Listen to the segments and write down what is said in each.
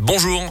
Bonjour.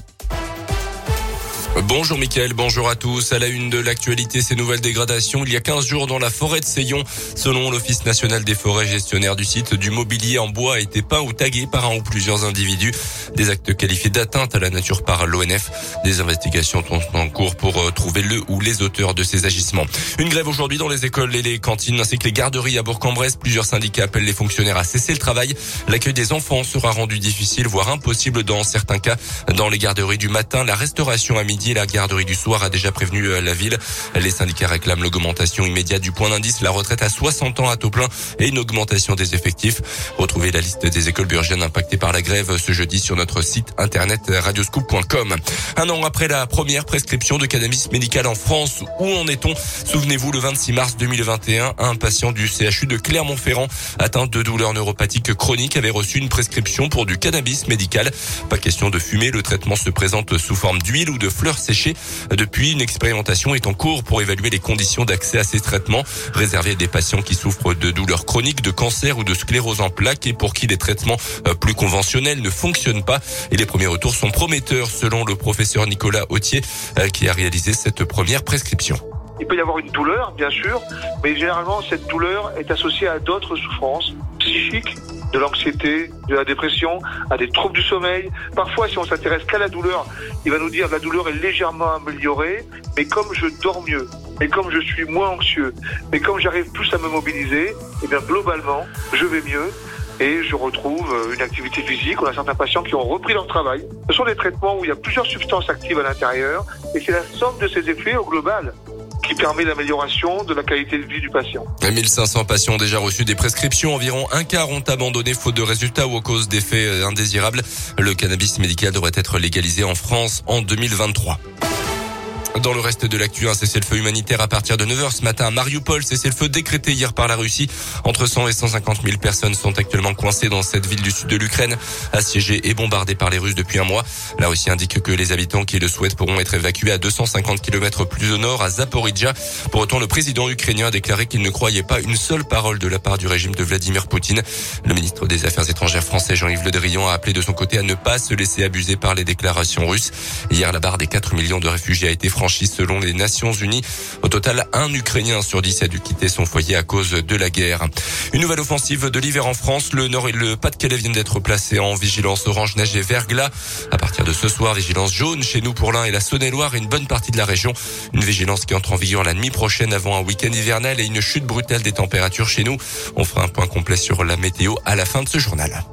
Bonjour Mickaël, bonjour à tous. À la une de l'actualité, ces nouvelles dégradations. Il y a 15 jours dans la forêt de Seyon, selon l'Office national des forêts gestionnaire du site, du mobilier en bois a été peint ou tagué par un ou plusieurs individus. Des actes qualifiés d'atteinte à la nature par l'ONF. Des investigations sont en cours pour euh, trouver le ou les auteurs de ces agissements. Une grève aujourd'hui dans les écoles et les cantines ainsi que les garderies à Bourg-en-Bresse. Plusieurs syndicats appellent les fonctionnaires à cesser le travail. L'accueil des enfants sera rendu difficile, voire impossible dans certains cas. Dans les garderies du matin, la restauration à midi la garderie du soir a déjà prévenu euh, la ville. Les syndicats réclament l'augmentation immédiate du point d'indice, la retraite à 60 ans à taux plein et une augmentation des effectifs. Retrouvez la liste des écoles burgiennes impactées par la grève ce jeudi sur notre site internet radioscoop.com. Un an après la première prescription de cannabis médical en France, où en est-on? Souvenez-vous, le 26 mars 2021, un patient du CHU de Clermont-Ferrand atteint de douleurs neuropathiques chroniques avait reçu une prescription pour du cannabis médical. Pas question de fumer, le traitement se présente sous forme d'huile ou de fleurs séché. Depuis, une expérimentation est en cours pour évaluer les conditions d'accès à ces traitements réservés à des patients qui souffrent de douleurs chroniques, de cancer ou de sclérose en plaques et pour qui les traitements euh, plus conventionnels ne fonctionnent pas. Et les premiers retours sont prometteurs selon le professeur Nicolas Autier euh, qui a réalisé cette première prescription. Il peut y avoir une douleur, bien sûr, mais généralement cette douleur est associée à d'autres souffrances psychiques de l'anxiété, de la dépression, à des troubles du sommeil. Parfois, si on s'intéresse qu'à la douleur, il va nous dire la douleur est légèrement améliorée, mais comme je dors mieux, mais comme je suis moins anxieux, mais comme j'arrive plus à me mobiliser, eh bien globalement, je vais mieux et je retrouve une activité physique. On a certains patients qui ont repris leur travail. Ce sont des traitements où il y a plusieurs substances actives à l'intérieur et c'est la somme de ces effets au global qui permet l'amélioration de la qualité de vie du patient. 1500 patients ont déjà reçu des prescriptions. Environ un quart ont abandonné faute de résultats ou à cause d'effets indésirables. Le cannabis médical devrait être légalisé en France en 2023. Dans le reste de l'actu, un cessez-le-feu humanitaire à partir de 9h ce matin à Mariupol. Cessez-le-feu décrété hier par la Russie. Entre 100 et 150 000 personnes sont actuellement coincées dans cette ville du sud de l'Ukraine, assiégée et bombardée par les Russes depuis un mois. La Russie indique que les habitants qui le souhaitent pourront être évacués à 250 km plus au nord, à Zaporizhia. Pour autant, le président ukrainien a déclaré qu'il ne croyait pas une seule parole de la part du régime de Vladimir Poutine. Le ministre des Affaires étrangères français Jean-Yves Le Drian a appelé de son côté à ne pas se laisser abuser par les déclarations russes. Hier, la barre des 4 millions de réfugiés a été franchie selon les Nations Unies. Au total, un Ukrainien sur dix a dû quitter son foyer à cause de la guerre. Une nouvelle offensive de l'hiver en France. Le Nord et le Pas-de-Calais viennent d'être placés en vigilance orange neige et verglas. À partir de ce soir, vigilance jaune chez nous pour l'Ain et la Saône-et-Loire et une bonne partie de la région. Une vigilance qui entre en vigueur la nuit prochaine avant un week-end hivernal et une chute brutale des températures chez nous. On fera un point complet sur la météo à la fin de ce journal.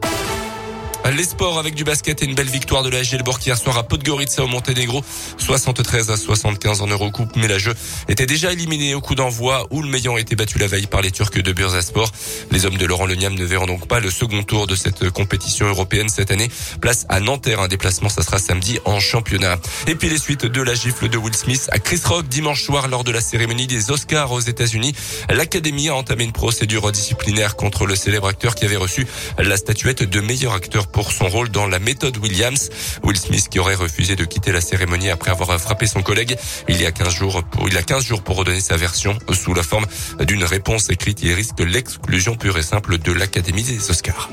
Les sports avec du basket et une belle victoire de la Gelborg hier soir à Podgorica au Monténégro. 73 à 75 en Eurocoupe. Mais la jeu était déjà éliminé au coup d'envoi où le meilleur a été battu la veille par les Turcs de Bursaspor. Les hommes de Laurent Leniam ne verront donc pas le second tour de cette compétition européenne cette année. Place à Nanterre. Un déplacement, ça sera samedi en championnat. Et puis les suites de la gifle de Will Smith à Chris Rock dimanche soir lors de la cérémonie des Oscars aux États-Unis. L'Académie a entamé une procédure disciplinaire contre le célèbre acteur qui avait reçu la statuette de meilleur acteur pour son rôle dans la méthode Williams. Will Smith qui aurait refusé de quitter la cérémonie après avoir frappé son collègue il y a 15 jours pour, il a 15 jours pour redonner sa version sous la forme d'une réponse écrite. Il risque l'exclusion pure et simple de l'Académie des Oscars.